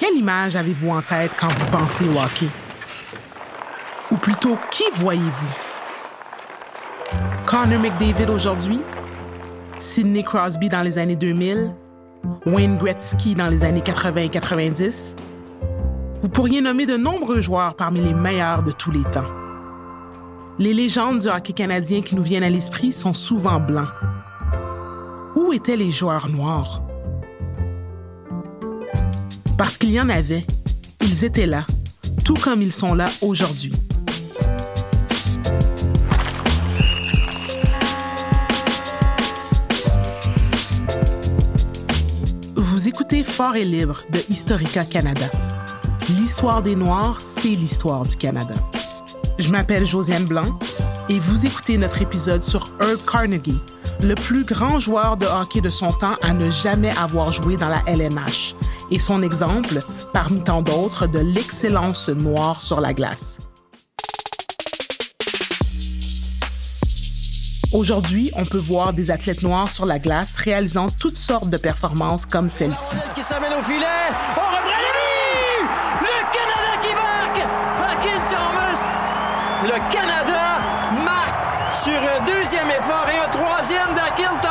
Quelle image avez-vous en tête quand vous pensez au hockey? Ou plutôt, qui voyez-vous? Connor McDavid aujourd'hui? Sidney Crosby dans les années 2000? Wayne Gretzky dans les années 80 et 90? Vous pourriez nommer de nombreux joueurs parmi les meilleurs de tous les temps. Les légendes du hockey canadien qui nous viennent à l'esprit sont souvent blancs. Où étaient les joueurs noirs? Parce qu'il y en avait, ils étaient là, tout comme ils sont là aujourd'hui. Vous écoutez Fort et libre de Historica Canada. L'histoire des Noirs, c'est l'histoire du Canada. Je m'appelle Josiane Blanc et vous écoutez notre épisode sur Herb Carnegie, le plus grand joueur de hockey de son temps à ne jamais avoir joué dans la LNH, et son exemple, parmi tant d'autres, de l'excellence noire sur la glace. Aujourd'hui, on peut voir des athlètes noirs sur la glace réalisant toutes sortes de performances comme celle-ci. Qui s'amène au filet. On buts! Le Canada qui marque! Hakim Thomas! Le Canada marque sur un deuxième effort et un troisième d'Akil Thomas!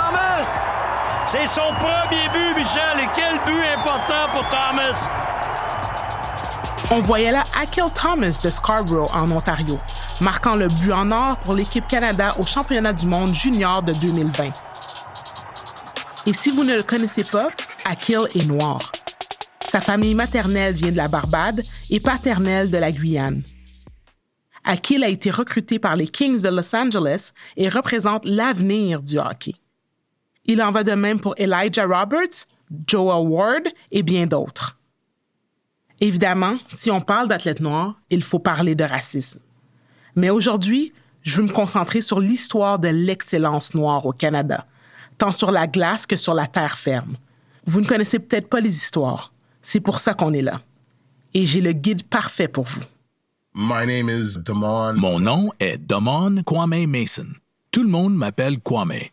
C'est son premier but, Michel, et quel but important pour Thomas! On voyait là Akil Thomas de Scarborough en Ontario, marquant le but en or pour l'équipe Canada au championnat du monde junior de 2020. Et si vous ne le connaissez pas, Akil est noir. Sa famille maternelle vient de la Barbade et paternelle de la Guyane. Akil a été recruté par les Kings de Los Angeles et représente l'avenir du hockey. Il en va de même pour Elijah Roberts, Joel Ward et bien d'autres. Évidemment, si on parle d'athlètes noirs, il faut parler de racisme. Mais aujourd'hui, je veux me concentrer sur l'histoire de l'excellence noire au Canada, tant sur la glace que sur la terre ferme. Vous ne connaissez peut-être pas les histoires. C'est pour ça qu'on est là. Et j'ai le guide parfait pour vous. My name is Damon. Mon nom est Damon Kwame Mason. Tout le monde m'appelle Kwame.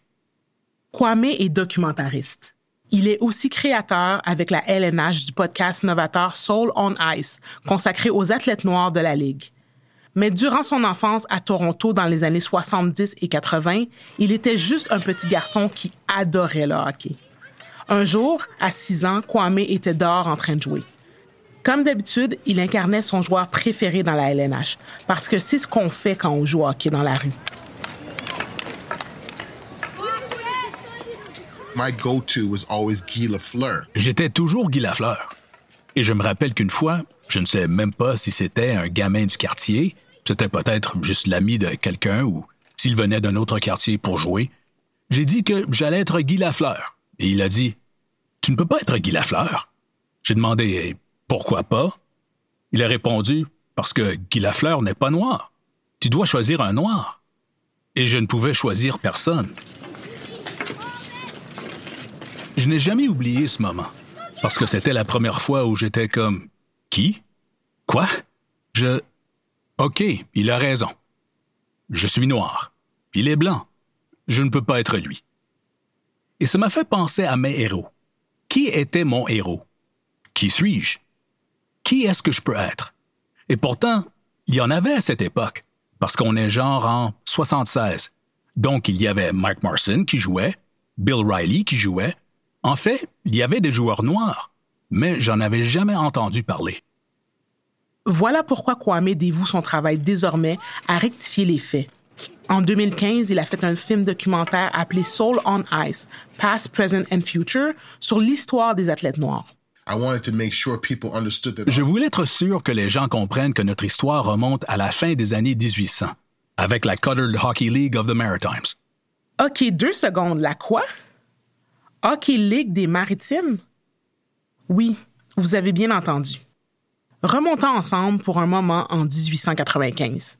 Kwame est documentariste. Il est aussi créateur avec la LNH du podcast novateur Soul on Ice, consacré aux athlètes noirs de la Ligue. Mais durant son enfance à Toronto dans les années 70 et 80, il était juste un petit garçon qui adorait le hockey. Un jour, à 6 ans, Kwame était dehors en train de jouer. Comme d'habitude, il incarnait son joueur préféré dans la LNH, parce que c'est ce qu'on fait quand on joue au hockey dans la rue. My go-to was always Guy Lafleur. J'étais toujours Guy Lafleur. Et je me rappelle qu'une fois, je ne sais même pas si c'était un gamin du quartier, c'était peut-être juste l'ami de quelqu'un ou s'il venait d'un autre quartier pour jouer. J'ai dit que j'allais être Guy Lafleur. Et il a dit Tu ne peux pas être Guy Lafleur. J'ai demandé Pourquoi pas Il a répondu Parce que Guy Lafleur n'est pas noir. Tu dois choisir un noir. Et je ne pouvais choisir personne. Je n'ai jamais oublié ce moment, parce que c'était la première fois où j'étais comme Qui? Quoi? Je. OK, il a raison. Je suis noir. Il est blanc. Je ne peux pas être lui. Et ça m'a fait penser à mes héros. Qui était mon héros? Qui suis-je? Qui est-ce que je peux être? Et pourtant, il y en avait à cette époque, parce qu'on est genre en 76. Donc, il y avait Mike Marson qui jouait, Bill Riley qui jouait, en fait, il y avait des joueurs noirs, mais j'en avais jamais entendu parler. Voilà pourquoi Kwame dévoue son travail désormais à rectifier les faits. En 2015, il a fait un film documentaire appelé Soul on Ice, Past, Present and Future, sur l'histoire des athlètes noirs. Je voulais être sûr que les gens comprennent que notre histoire remonte à la fin des années 1800, avec la Colored Hockey League of the Maritimes. OK, deux secondes, la quoi? Hockey League des Maritimes? Oui, vous avez bien entendu. Remontons ensemble pour un moment en 1895.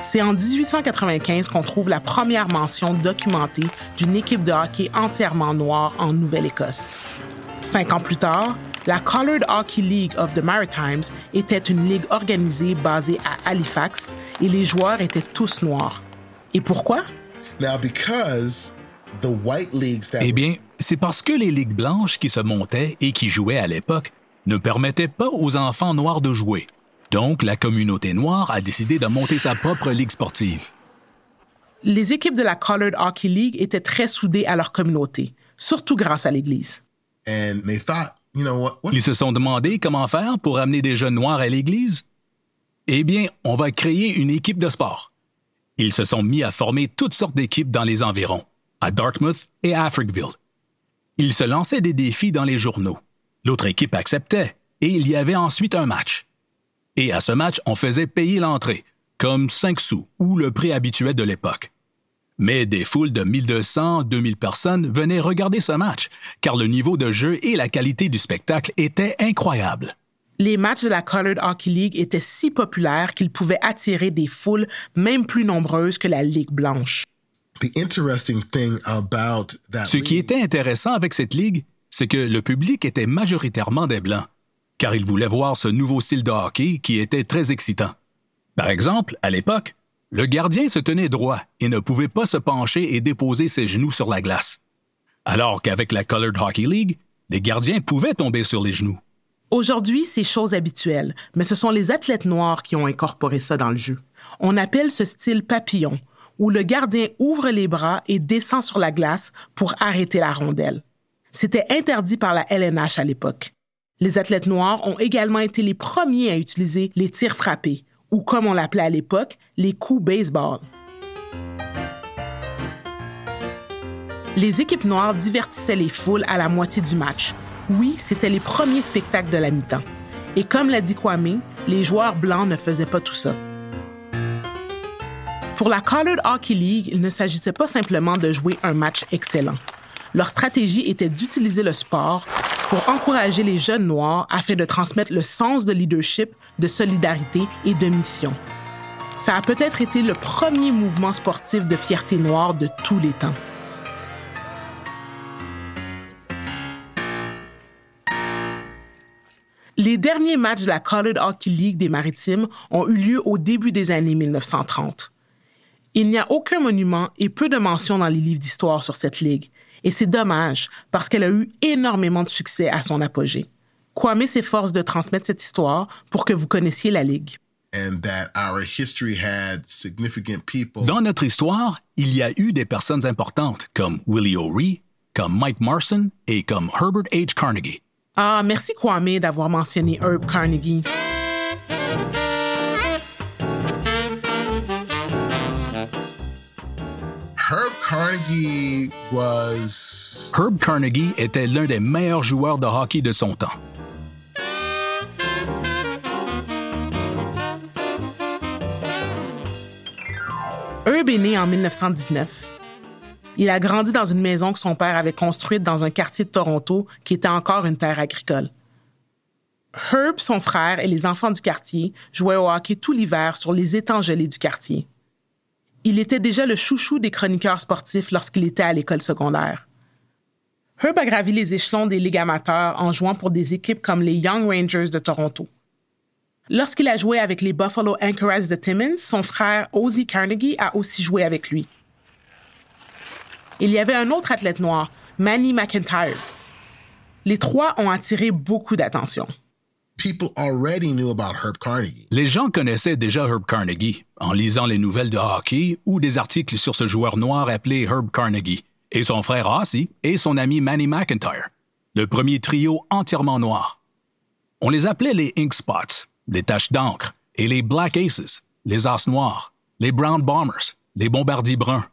C'est en 1895 qu'on trouve la première mention documentée d'une équipe de hockey entièrement noire en Nouvelle-Écosse. Cinq ans plus tard, la Colored Hockey League of the Maritimes était une ligue organisée basée à Halifax et les joueurs étaient tous noirs. Et pourquoi? Eh bien, C'est parce que les ligues blanches qui se montaient et qui jouaient à l'époque ne permettaient pas aux enfants noirs de jouer. Donc, la communauté noire a décidé de monter sa propre ligue sportive. Les équipes de la Colored Hockey League étaient très soudées à leur communauté, surtout grâce à l'Église. And they thought, you know what? what? Ils se sont demandé comment faire pour amener des jeunes noirs à l'église. Eh bien, on va créer une équipe de sport. Ils se sont mis à former toutes sortes d'équipes dans les environs, à Dartmouth et à Africville. Ils se lançaient des défis dans les journaux. L'autre équipe acceptait, et il y avait ensuite un match. Et à ce match, on faisait payer l'entrée, comme 5 sous ou le prix habituel de l'époque. Mais des foules de 1200, 2000 personnes venaient regarder ce match, car le niveau de jeu et la qualité du spectacle étaient incroyables. Les matchs de la Colored Hockey League étaient si populaires qu'ils pouvaient attirer des foules même plus nombreuses que la Ligue blanche. the interesting thing about that Ce qui était intéressant avec cette ligue, c'est que le public était majoritairement des Blancs, car ils voulaient voir ce nouveau style de hockey qui était très excitant. Par exemple, à l'époque, le gardien se tenait droit et ne pouvait pas se pencher et déposer ses genoux sur la glace. Alors qu'avec la Colored Hockey League, les gardiens pouvaient tomber sur les genoux. Aujourd'hui, c'est chose habituelle, mais ce sont les athlètes noirs qui ont incorporé ça dans le jeu. On appelle ce style papillon, où le gardien ouvre les bras et descend sur la glace pour arrêter la rondelle. C'était interdit par la LNH à l'époque. Les athlètes noirs ont également été les premiers à utiliser les tirs frappés, ou comme on l'appelait à l'époque, les coups baseball. Les équipes noires divertissaient les foules à la moitié du match. Oui, c'était les premiers spectacles de la mi-temps. Et comme l'a dit Kwame, les joueurs blancs ne faisaient pas tout ça. Pour la Colored Hockey League, il ne s'agissait pas simplement de jouer un match excellent. Leur stratégie était d'utiliser le sport pour encourager les jeunes noirs afin de transmettre le sens de leadership, de solidarité et de mission. Ça a peut-être été le premier mouvement sportif de fierté noire de tous les temps. Derniers matchs de la Colored Hockey League des Maritimes ont eu lieu au début des années 1930. Il n'y a aucun monument et peu de mentions dans les livres d'histoire sur cette ligue. Et c'est dommage parce qu'elle a eu énormément de succès à son apogée. Kwame s'efforce de transmettre cette histoire pour que vous connaissiez la ligue. and that our history had significant people Dans notre histoire, il y a eu des personnes importantes comme Willie O'Ree, comme Mike Marson et comme Herbert H. Carnegie. Ah, merci Kwame d'avoir mentionné Herb Carnegie. Herb Carnegie was Herb Carnegie était l'un des meilleurs joueurs de hockey de son temps. Herb est né en 1919. Il a grandi dans une maison que son père avait construite dans un quartier de Toronto qui était encore une terre agricole. Herb, son frère et les enfants du quartier jouaient au hockey tout l'hiver sur les étangs gelés du quartier. Il était déjà le chouchou des chroniqueurs sportifs lorsqu'il était à l'école secondaire. Herb a gravi les échelons des ligues amateurs en jouant pour des équipes comme les Young Rangers de Toronto. Lorsqu'il a joué avec les Buffalo Anchorites de Timmins, son frère Ozzie Carnegie a aussi joué avec lui. Il y avait un autre athlète noir, Manny McIntyre. Les trois ont attiré beaucoup d'attention. people already knew about Herb Carnegie. Les gens connaissaient déjà Herb Carnegie en lisant les nouvelles de hockey ou des articles sur ce joueur noir appelé Herb Carnegie, et son frère Ossie et son ami Manny McIntyre, le premier trio entièrement noir. On les appelait les Ink Spots, les taches d'encre, et les Black Aces, les As noirs, les Brown Bombers, les Bombardiers bruns.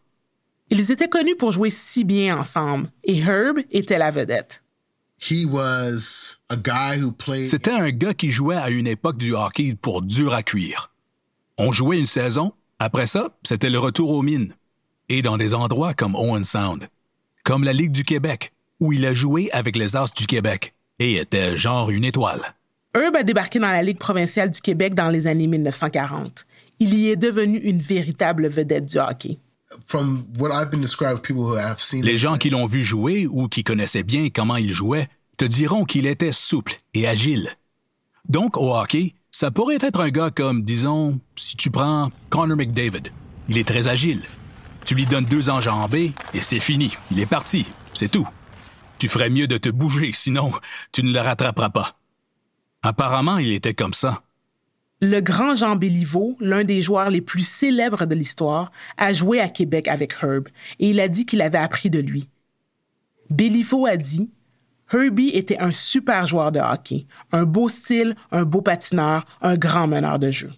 Ils étaient connus pour jouer si bien ensemble, et Herb était la vedette. He was a guy who played C'était un gars qui jouait à une époque du hockey pour dur à cuire. On jouait une saison, après ça, c'était le retour aux mines. Et dans des endroits comme Owen Sound, comme la Ligue du Québec, où il a joué avec les As du Québec, et était genre une étoile. Herb a débarqué dans la Ligue provinciale du Québec dans les années 1940. Il y est devenu une véritable vedette du hockey. From what I've been described with people who have seen Les gens qui l'ont vu jouer ou qui connaissaient bien comment il jouait te diront qu'il était souple et agile. Donc, au hockey, ça pourrait être un gars comme, disons, si tu prends Connor McDavid. Il est très agile. Tu lui donnes deux enjambées et c'est fini. Il est parti. C'est tout. Tu ferais mieux de te bouger, sinon tu ne le rattraperas pas. Apparemment, il était comme ça. Le grand Jean Béliveau, l'un des joueurs les plus célèbres de l'histoire, a joué à Québec avec Herb et il a dit qu'il avait appris de lui. Béliveau a dit Herbie était un super joueur de hockey, un beau style, un beau patineur, un grand meneur de jeu.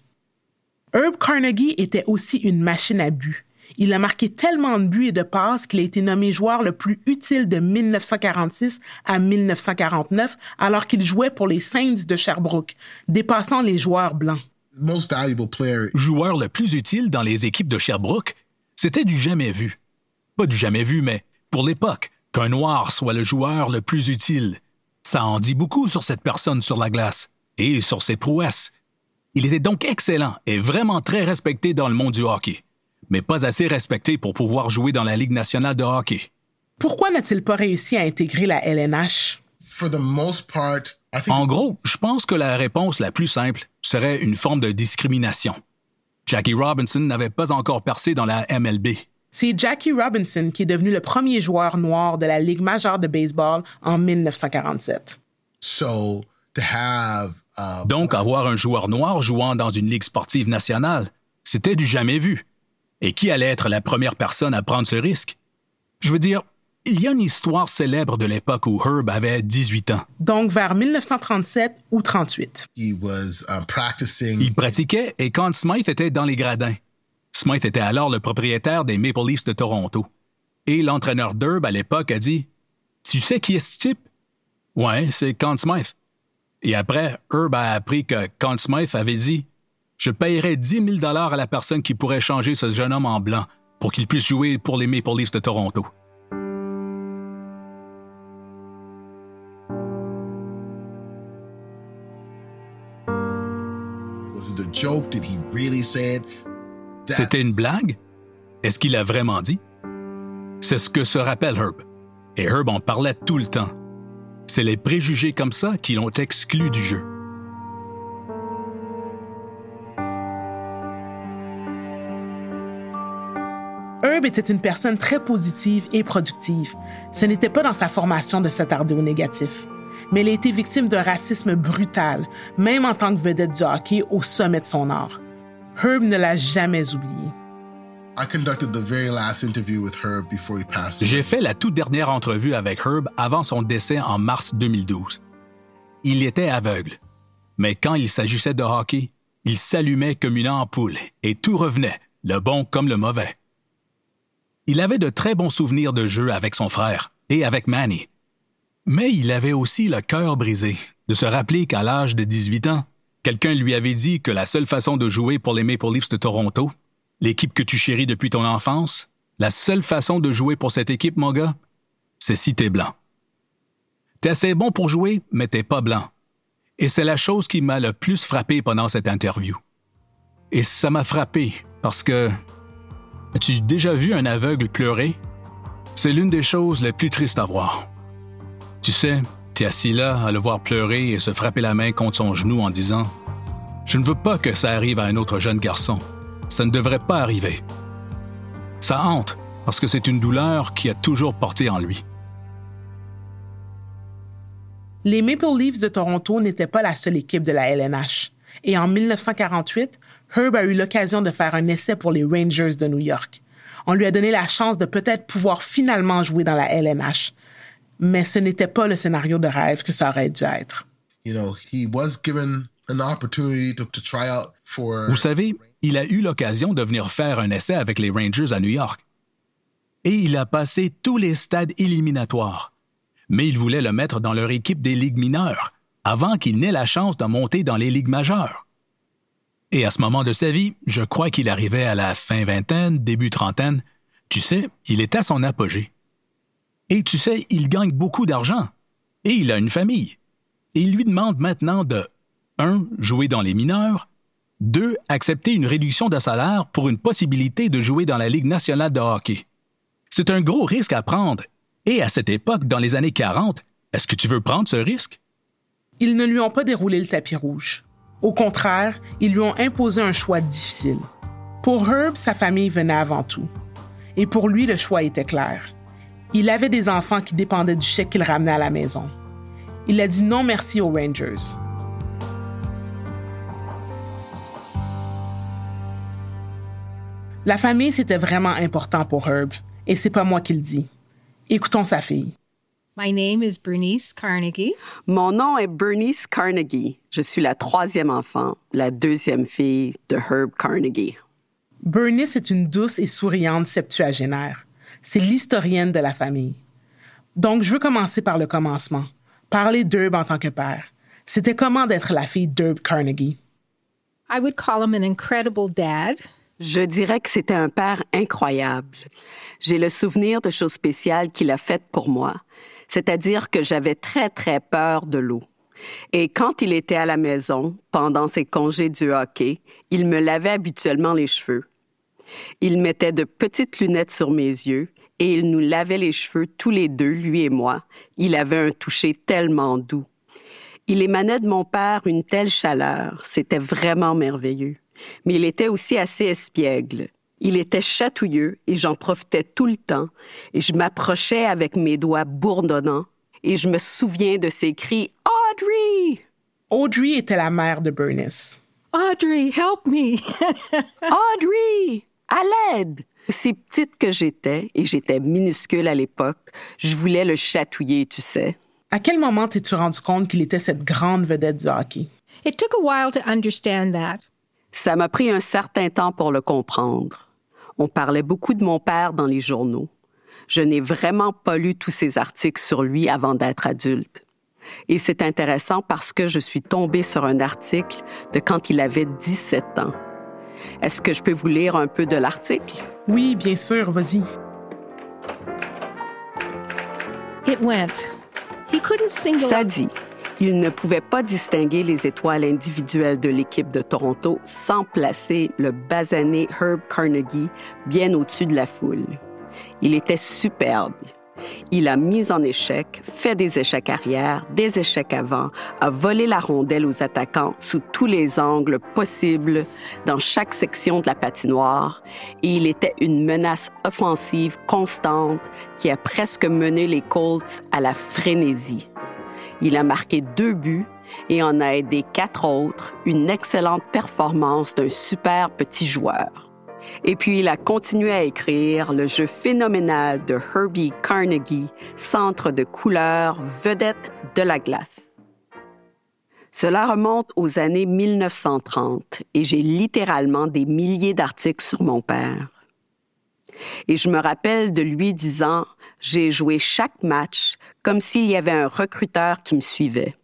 Herb Carnegie était aussi une machine à but. Il a marqué tellement de buts et de passes qu'il a été nommé joueur le plus utile de 1946 à 1949 alors qu'il jouait pour les Saints de Sherbrooke, dépassant les joueurs blancs. Most valuable player. Joueur le plus utile dans les équipes de Sherbrooke, c'était du jamais vu. Pas du jamais vu, mais pour l'époque, qu'un noir soit le joueur le plus utile. Ça en dit beaucoup sur cette personne sur la glace et sur ses prouesses. Il était donc excellent et vraiment très respecté dans le monde du hockey, mais pas assez respecté pour pouvoir jouer dans la Ligue nationale de hockey. Pourquoi n'a-t-il pas réussi à intégrer la LNH? For the most part, I think En gros, je pense que la réponse la plus simple serait une forme de discrimination. Jackie Robinson n'avait pas encore percé dans la MLB. C'est Jackie Robinson qui est devenu le premier joueur noir de la Ligue majeure de baseball en 1947. so to have uh, Donc, avoir un joueur noir jouant dans une ligue sportive nationale, c'était du jamais vu. Et qui allait être la première personne à prendre ce risque? Je veux dire, il y a une histoire célèbre de l'époque où Herb avait 18 ans. Donc vers 1937 ou 38. he was um, practicing. Il pratiquait et Conn Smythe était dans les gradins. Smythe était alors le propriétaire des Maple Leafs de Toronto. Et l'entraîneur d'Herb à l'époque a dit Tu sais qui est ce type Ouais, c'est Conn Smythe. Et après, Herb a appris que Conn Smythe avait dit Je payerais 10 000 à la personne qui pourrait changer ce jeune homme en blanc pour qu'il puisse jouer pour les Maple Leafs de Toronto. C'était une blague? Est-ce qu'il a vraiment dit? C'est ce que se rappelle Herb. Et Herb en parlait tout le temps. C'est les préjugés comme ça qui l'ont exclu du jeu. Herb était une personne très positive et productive. Ce n'était pas dans sa formation de s'attarder au négatif. Mais il a été victime d'un racisme brutal, même en tant que vedette du hockey au sommet de son art. Herb ne l'a jamais oublié. I conducted the very last interview with Herb before he passed. away. J'ai fait la toute dernière entrevue avec Herb avant son décès en mars 2012. Il était aveugle. Mais quand il s'agissait de hockey, il s'allumait comme une ampoule et tout revenait, le bon comme le mauvais. Il avait de très bons souvenirs de jeu avec son frère et avec Manny. Mais il avait aussi le cœur brisé de se rappeler qu'à l'âge de 18 ans, quelqu'un lui avait dit que la seule façon de jouer pour les Maple Leafs de Toronto, l'équipe que tu chéris depuis ton enfance, la seule façon de jouer pour cette équipe, mon gars, c'est si t'es blanc. T'es assez bon pour jouer, mais t'es pas blanc. Et c'est la chose qui m'a le plus frappé pendant cette interview. Et ça m'a frappé parce que as-tu déjà vu un aveugle pleurer? C'est l'une des choses les plus tristes à voir. Tu sais, t'es assis là à le voir pleurer et se frapper la main contre son genou en disant Je ne veux pas que ça arrive à un autre jeune garçon. Ça ne devrait pas arriver. Ça hante parce que c'est une douleur qui a toujours porté en lui. Les Maple Leafs de Toronto n'étaient pas la seule équipe de la LNH. Et en 1948, Herb a eu l'occasion de faire un essai pour les Rangers de New York. On lui a donné la chance de peut-être pouvoir finalement jouer dans la LNH. Mais ce n'était pas le scénario de rêve que ça aurait dû être. Vous savez, il a eu l'occasion de venir faire un essai avec les Rangers à New York. Et il a passé tous les stades éliminatoires. Mais il voulait le mettre dans leur équipe des ligues mineures, avant qu'il n'ait la chance de monter dans les ligues majeures. Et à ce moment de sa vie, je crois qu'il arrivait à la fin vingtaine, début trentaine. Tu sais, il est à son apogée. Et tu sais, il gagne beaucoup d'argent. Et il a une famille. Et il lui demande maintenant de 1. jouer dans les mineurs, 2. accepter une réduction de salaire pour une possibilité de jouer dans la Ligue nationale de hockey. C'est un gros risque à prendre. Et à cette époque, dans les années 40, est-ce que tu veux prendre ce risque? Ils ne lui ont pas déroulé le tapis rouge. Au contraire, ils lui ont imposé un choix difficile. Pour Herb, sa famille venait avant tout. Et pour lui, le choix était clair. Il avait des enfants qui dépendaient du chèque qu'il ramenait à la maison. Il a dit non merci aux Rangers. La famille, c'était vraiment important pour Herb, et c'est pas moi qui le dis. Écoutons sa fille. My name is Bernice Carnegie. Mon nom est Bernice Carnegie. Je suis la troisième enfant, la deuxième fille de Herb Carnegie. Bernice est une douce et souriante septuagénaire. C'est l'historienne de la famille. Donc, je veux commencer par le commencement. Parler d'Herb en tant que père. C'était comment d'être la fille d'Herb Carnegie? I would call him an incredible dad. Je dirais que c'était un père incroyable. J'ai le souvenir de choses spéciales qu'il a faites pour moi, c'est-à-dire que j'avais très, très peur de l'eau. Et quand il était à la maison, pendant ses congés du hockey, il me lavait habituellement les cheveux. Il mettait de petites lunettes sur mes yeux et il nous lavait les cheveux tous les deux, lui et moi. Il avait un toucher tellement doux. Il émanait de mon père une telle chaleur, c'était vraiment merveilleux mais il était aussi assez espiègle. Il était chatouilleux et j'en profitais tout le temps, et je m'approchais avec mes doigts bourdonnants, et je me souviens de ses cris Audrey! Audrey était la mère de Bernice. Audrey, help me! Audrey! À l'aide! Si petite que j'étais, et j'étais minuscule à l'époque, je voulais le chatouiller, tu sais. À quel moment t'es-tu rendu compte qu'il était cette grande vedette du hockey? It took a while to understand that. Ça m'a pris un certain temps pour le comprendre. On parlait beaucoup de mon père dans les journaux. Je n'ai vraiment pas lu tous ces articles sur lui avant d'être adulte. Et c'est intéressant parce que je suis tombée sur un article de quand il avait 17 ans. Est-ce que je peux vous lire un peu de l'article? Oui, bien sûr, vas-y. It went. He couldn't single Ça dit, il ne pouvait pas distinguer les étoiles individuelles de l'équipe de Toronto sans placer le basané Herb Carnegie bien au-dessus de la foule. Il était superbe. Il a mis en échec, fait des échecs arrière, des échecs avant, a volé la rondelle aux attaquants sous tous les angles possibles dans chaque section de la patinoire et il était une menace offensive constante qui a presque mené les Colts à la frénésie. Il a marqué deux buts et en a aidé quatre autres, une excellente performance d'un super petit joueur. Et puis il a continué à écrire le jeu phénoménal de Herbie Carnegie, centre de couleur, vedette de la glace. Cela remonte aux années 1930 et j'ai littéralement des milliers d'articles sur mon père. Et je me rappelle de lui disant, j'ai joué chaque match comme s'il y avait un recruteur qui me suivait.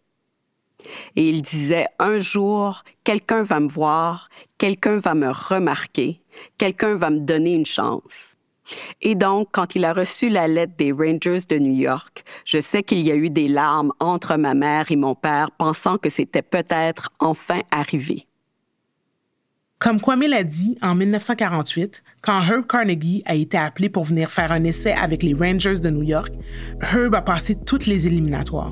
Et il disait, un jour, quelqu'un va me voir, quelqu'un va me remarquer, quelqu'un va me donner une chance. Et donc, quand il a reçu la lettre des Rangers de New York, je sais qu'il y a eu des larmes entre ma mère et mon père, pensant que c'était peut-être enfin arrivé. Comme Kwame l'a dit en 1948, quand Herb Carnegie a été appelé pour venir faire un essai avec les Rangers de New York, Herb a passé toutes les éliminatoires.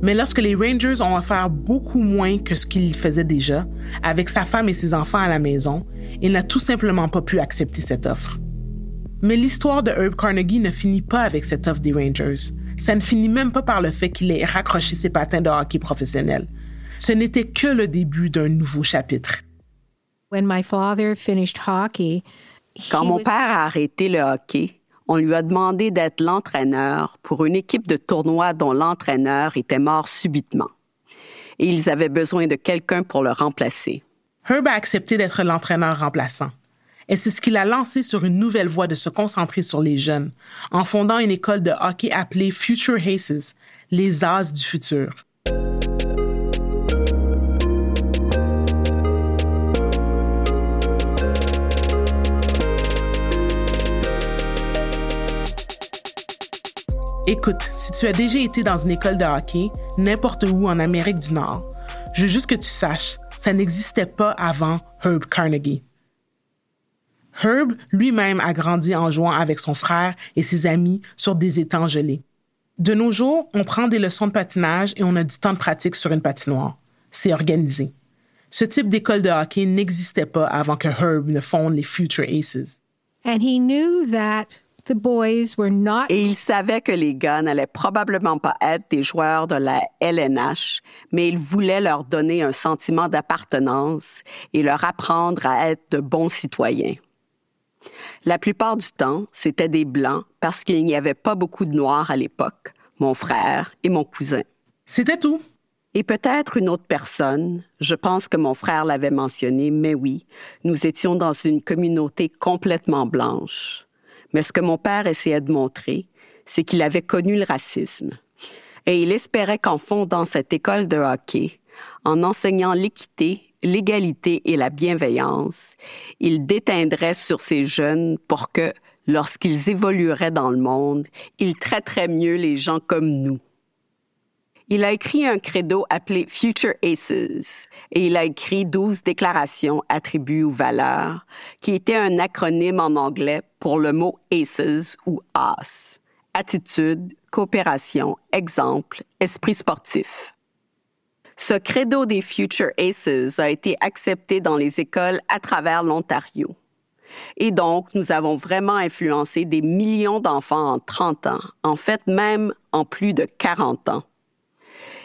Mais lorsque les Rangers ont offert beaucoup moins que ce qu'il faisait déjà, avec sa femme et ses enfants à la maison, il n'a tout simplement pas pu accepter cette offre. Mais l'histoire de Herb Carnegie ne finit pas avec cette offre des Rangers. Ça ne finit même pas par le fait qu'il ait raccroché ses patins de hockey professionnel. Ce n'était que le début d'un nouveau chapitre. When my father finished hockey, Quand he mon was- père a arrêté le hockey, on lui a demandé d'être l'entraîneur pour une équipe de tournoi dont l'entraîneur était mort subitement. Et ils avaient besoin de quelqu'un pour le remplacer. Herb a accepté d'être l'entraîneur remplaçant. Et c'est ce qui l'a lancé sur une nouvelle voie de se concentrer sur les jeunes, en fondant une école de hockey appelée Future Aces, les As du futur. Écoute, si tu as déjà été dans une école de hockey, n'importe où en Amérique du Nord, je veux juste que tu saches, ça n'existait pas avant Herb Carnegie. Herb lui-même a grandi en jouant avec son frère et ses amis sur des étangs gelés. De nos jours, on prend des leçons de patinage et on a du temps de pratique sur une patinoire. C'est organisé. Ce type d'école de hockey n'existait pas avant que Herb ne fonde les Future Aces. and he knew that the boys were not Et il savait que les gars n'allaient probablement pas être des joueurs de la LNH, mais il voulait leur donner un sentiment d'appartenance et leur apprendre à être de bons citoyens. La plupart du temps, c'était des blancs parce qu'il n'y avait pas beaucoup de noirs à l'époque, mon frère et mon cousin. C'était tout. Et peut-être une autre personne, je pense que mon frère l'avait mentionné, mais oui, nous étions dans une communauté complètement blanche. Mais ce que mon père essayait de montrer, c'est qu'il avait connu le racisme. Et il espérait qu'en fondant cette école de hockey, en enseignant l'équité, l'égalité et la bienveillance, il déteindrait sur ces jeunes pour que, lorsqu'ils évolueraient dans le monde, ils traiteraient mieux les gens comme nous. Il a écrit un credo appelé Future Aces et il a écrit 12 déclarations, attributs ou valeurs, qui étaient un acronyme en anglais pour le mot Aces ou AS. Attitude, coopération, exemple, esprit sportif. Ce credo des Future Aces a été accepté dans les écoles à travers l'Ontario. Et donc, nous avons vraiment influencé des millions d'enfants en 30 ans, en fait même en plus de 40 ans.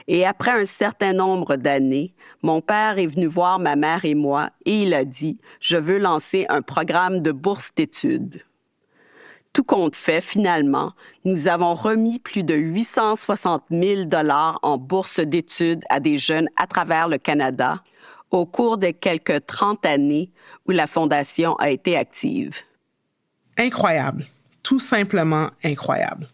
Et après un certain nombre d'années, mon père est venu voir ma mère et moi et il a dit, je veux lancer un programme de bourse d'études. Tout compte fait, finalement, nous avons remis plus de 860 000 dollars en bourse d'études à des jeunes à travers le Canada au cours des quelques 30 années où la Fondation a été active. Incroyable. Tout simplement incroyable.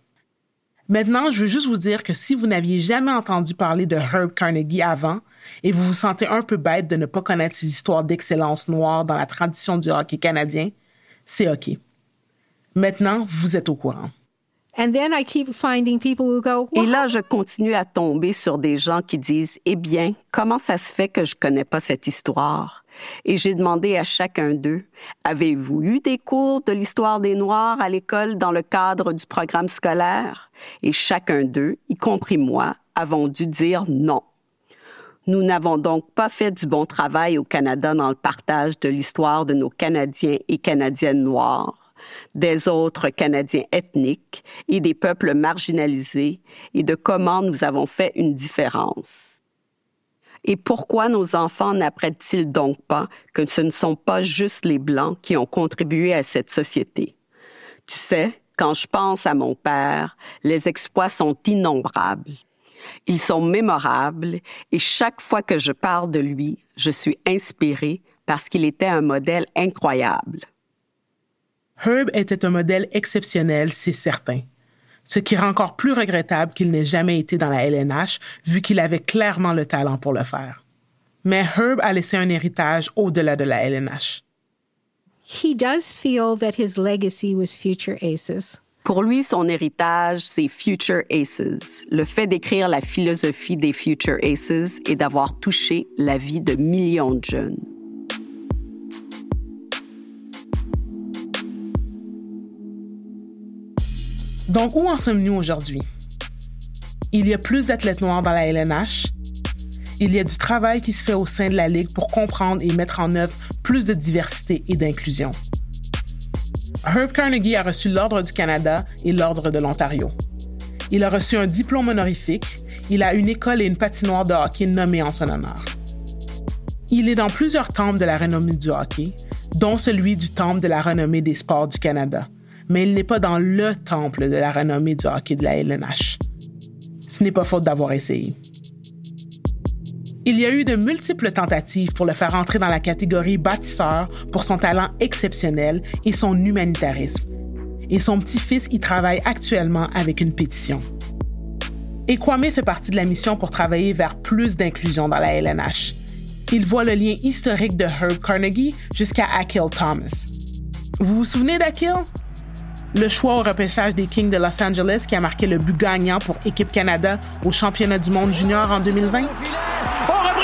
Maintenant, je veux juste vous dire que si vous n'aviez jamais entendu parler de Herb Carnegie avant et vous vous sentez un peu bête de ne pas connaître ses histoires d'excellence noire dans la tradition du hockey canadien, c'est OK. Maintenant, vous êtes au courant. And then I keep finding people who go, Et là, je continue à tomber sur des gens qui disent, eh bien, comment ça se fait que je connais pas cette histoire? Et j'ai demandé à chacun d'eux, avez-vous eu des cours de l'histoire des Noirs à l'école dans le cadre du programme scolaire? Et chacun d'eux, y compris moi, avons dû dire non. Nous n'avons donc pas fait du bon travail au Canada dans le partage de l'histoire de nos Canadiens et Canadiennes noirs des autres Canadiens ethniques et des peuples marginalisés et de comment nous avons fait une différence. Et pourquoi nos enfants n'apprennent-ils donc pas que ce ne sont pas juste les Blancs qui ont contribué à cette société? Tu sais, quand je pense à mon père, les exploits sont innombrables. Ils sont mémorables et chaque fois que je parle de lui, je suis inspirée parce qu'il était un modèle incroyable. Herb était un modèle exceptionnel, c'est certain. Ce qui rend encore plus regrettable qu'il n'ait jamais été dans la LNH, vu qu'il avait clairement le talent pour le faire. Mais Herb a laissé un héritage au-delà de la LNH. he does feel that his legacy was future aces. Pour lui, son héritage, c'est Future Aces, le fait d'écrire la philosophie des Future Aces et d'avoir touché la vie de millions de jeunes. Donc, où en sommes-nous aujourd'hui? Il y a plus d'athlètes noirs dans la LNH. Il y a du travail qui se fait au sein de la Ligue pour comprendre et mettre en œuvre plus de diversité et d'inclusion. Herb Carnegie a reçu l'Ordre du Canada et l'Ordre de l'Ontario. Il a reçu un diplôme honorifique. Il a une école et une patinoire de hockey nommée en son honneur. Il est dans plusieurs temples de la renommée du hockey, dont celui du Temple de la renommée des sports du Canada, mais il n'est pas dans le temple de la renommée du hockey de la LNH. Ce n'est pas faute d'avoir essayé. Il y a eu de multiples tentatives pour le faire entrer dans la catégorie bâtisseur pour son talent exceptionnel et son humanitarisme. Et son petit-fils y travaille actuellement avec une pétition. Et Kwame fait partie de la mission pour travailler vers plus d'inclusion dans la LNH. Il voit le lien historique de Herb Carnegie jusqu'à Akil Thomas. Vous vous souvenez d'Akil? Le choix au repêchage des Kings de Los Angeles qui a marqué le but gagnant pour Équipe Canada au championnat du monde junior en 2020? On reprend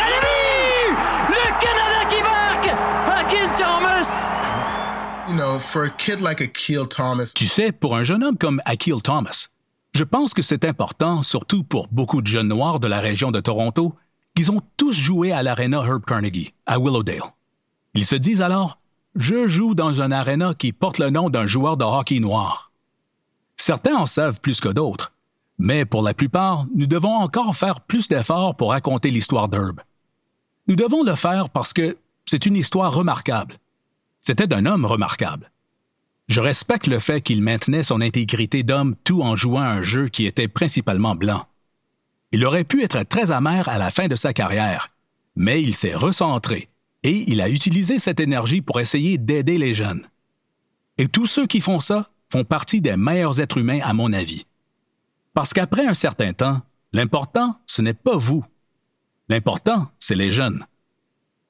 le Canada qui marque! Akil Thomas! You know, for a kid like Akil Thomas, Tu sais, pour un jeune homme comme Akil Thomas, je pense que c'est important, surtout pour beaucoup de jeunes noirs de la région de Toronto, qu'ils ont tous joué à l'aréna Herb Carnegie, à Willowdale. Ils se disent alors, je joue dans un aréna qui porte le nom d'un joueur de hockey noir. Certains en savent plus que d'autres, mais pour la plupart, nous devons encore faire plus d'efforts pour raconter l'histoire d'Herb. Nous devons le faire parce que c'est une histoire remarquable. C'était d'un homme remarquable. Je respecte le fait qu'il maintenait son intégrité d'homme tout en jouant un jeu qui était principalement blanc. Il aurait pu être très amer à la fin de sa carrière, mais il s'est recentré et il a utilisé cette énergie pour essayer d'aider les jeunes. Et tous ceux qui font ça font partie des meilleurs êtres humains à mon avis. Parce qu'après un certain temps, l'important, ce n'est pas vous. L'important, c'est les jeunes.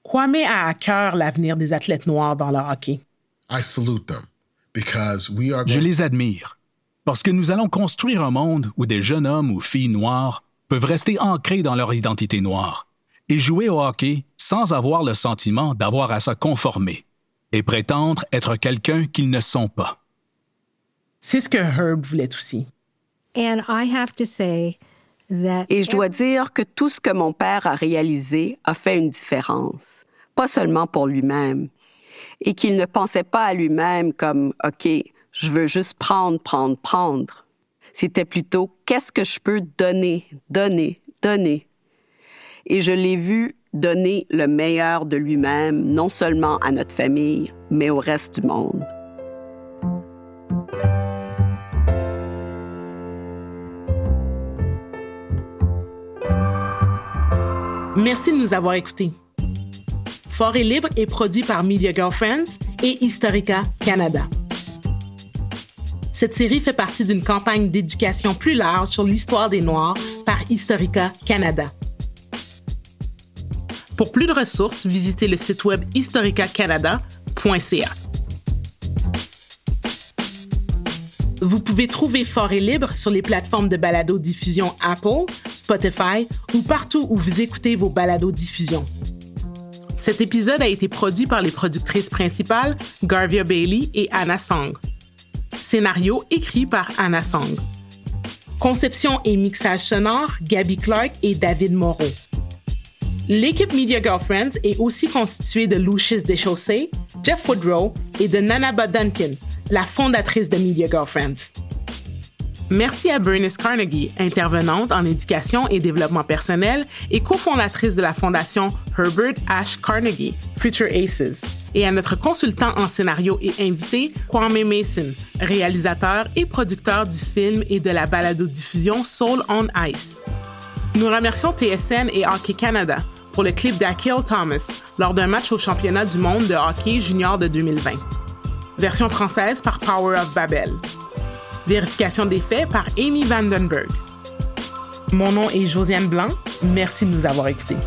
Kwame a à cœur l'avenir des athlètes noirs dans le hockey. I salute them because we are Je les admire. Parce que nous allons construire un monde où des jeunes hommes ou filles noirs peuvent rester ancrés dans leur identité noire et jouer au hockey sans avoir le sentiment d'avoir à se conformer et prétendre être quelqu'un qu'ils ne sont pas. C'est ce que Herb voulait aussi. And I have to say that Et je dois dire que tout ce que mon père a réalisé a fait une différence, pas seulement pour lui-même, et qu'il ne pensait pas à lui-même comme OK, je veux juste prendre, prendre, prendre. C'était plutôt qu'est-ce que je peux donner, donner, donner. Et je l'ai vu donner le meilleur de lui-même, non seulement à notre famille, mais au reste du monde. Merci de nous avoir écoutés. Fort et libre est produit par Media Girlfriends et Historica Canada. Cette série fait partie d'une campagne d'éducation plus large sur l'histoire des Noirs par Historica Canada. Pour plus de ressources, visitez le site web historicacanada.ca. Vous pouvez trouver Fort et Libre sur les plateformes de balado-diffusion Apple, Spotify ou partout où vous écoutez vos balados-diffusions. Cet épisode a été produit par les productrices principales Garvia Bailey et Anna Song. Scénario écrit par Anna Song. Conception et mixage sonore, Gabby Clark et David Moreau. L'équipe Media Girlfriends est aussi constituée de Lucius Deschaussés, Jeff Woodrow et de Nanaba Duncan, la fondatrice de Media Girlfriends. Merci à Bernice Carnegie, intervenante en éducation et développement personnel et cofondatrice de la fondation Herbert Ash Carnegie, Future Aces, et à notre consultant en scénario et invité, Kwame Mason, réalisateur et producteur du film et de la balado-diffusion Soul on Ice. Nous remercions TSN et Hockey Canada pour le clip d'Akil Thomas lors d'un match au championnat du monde de hockey junior de 2020. Version française par Power of Babel. Vérification des faits par Amy Vandenberg. Mon nom est Josiane Blanc. Merci de nous avoir écoutés.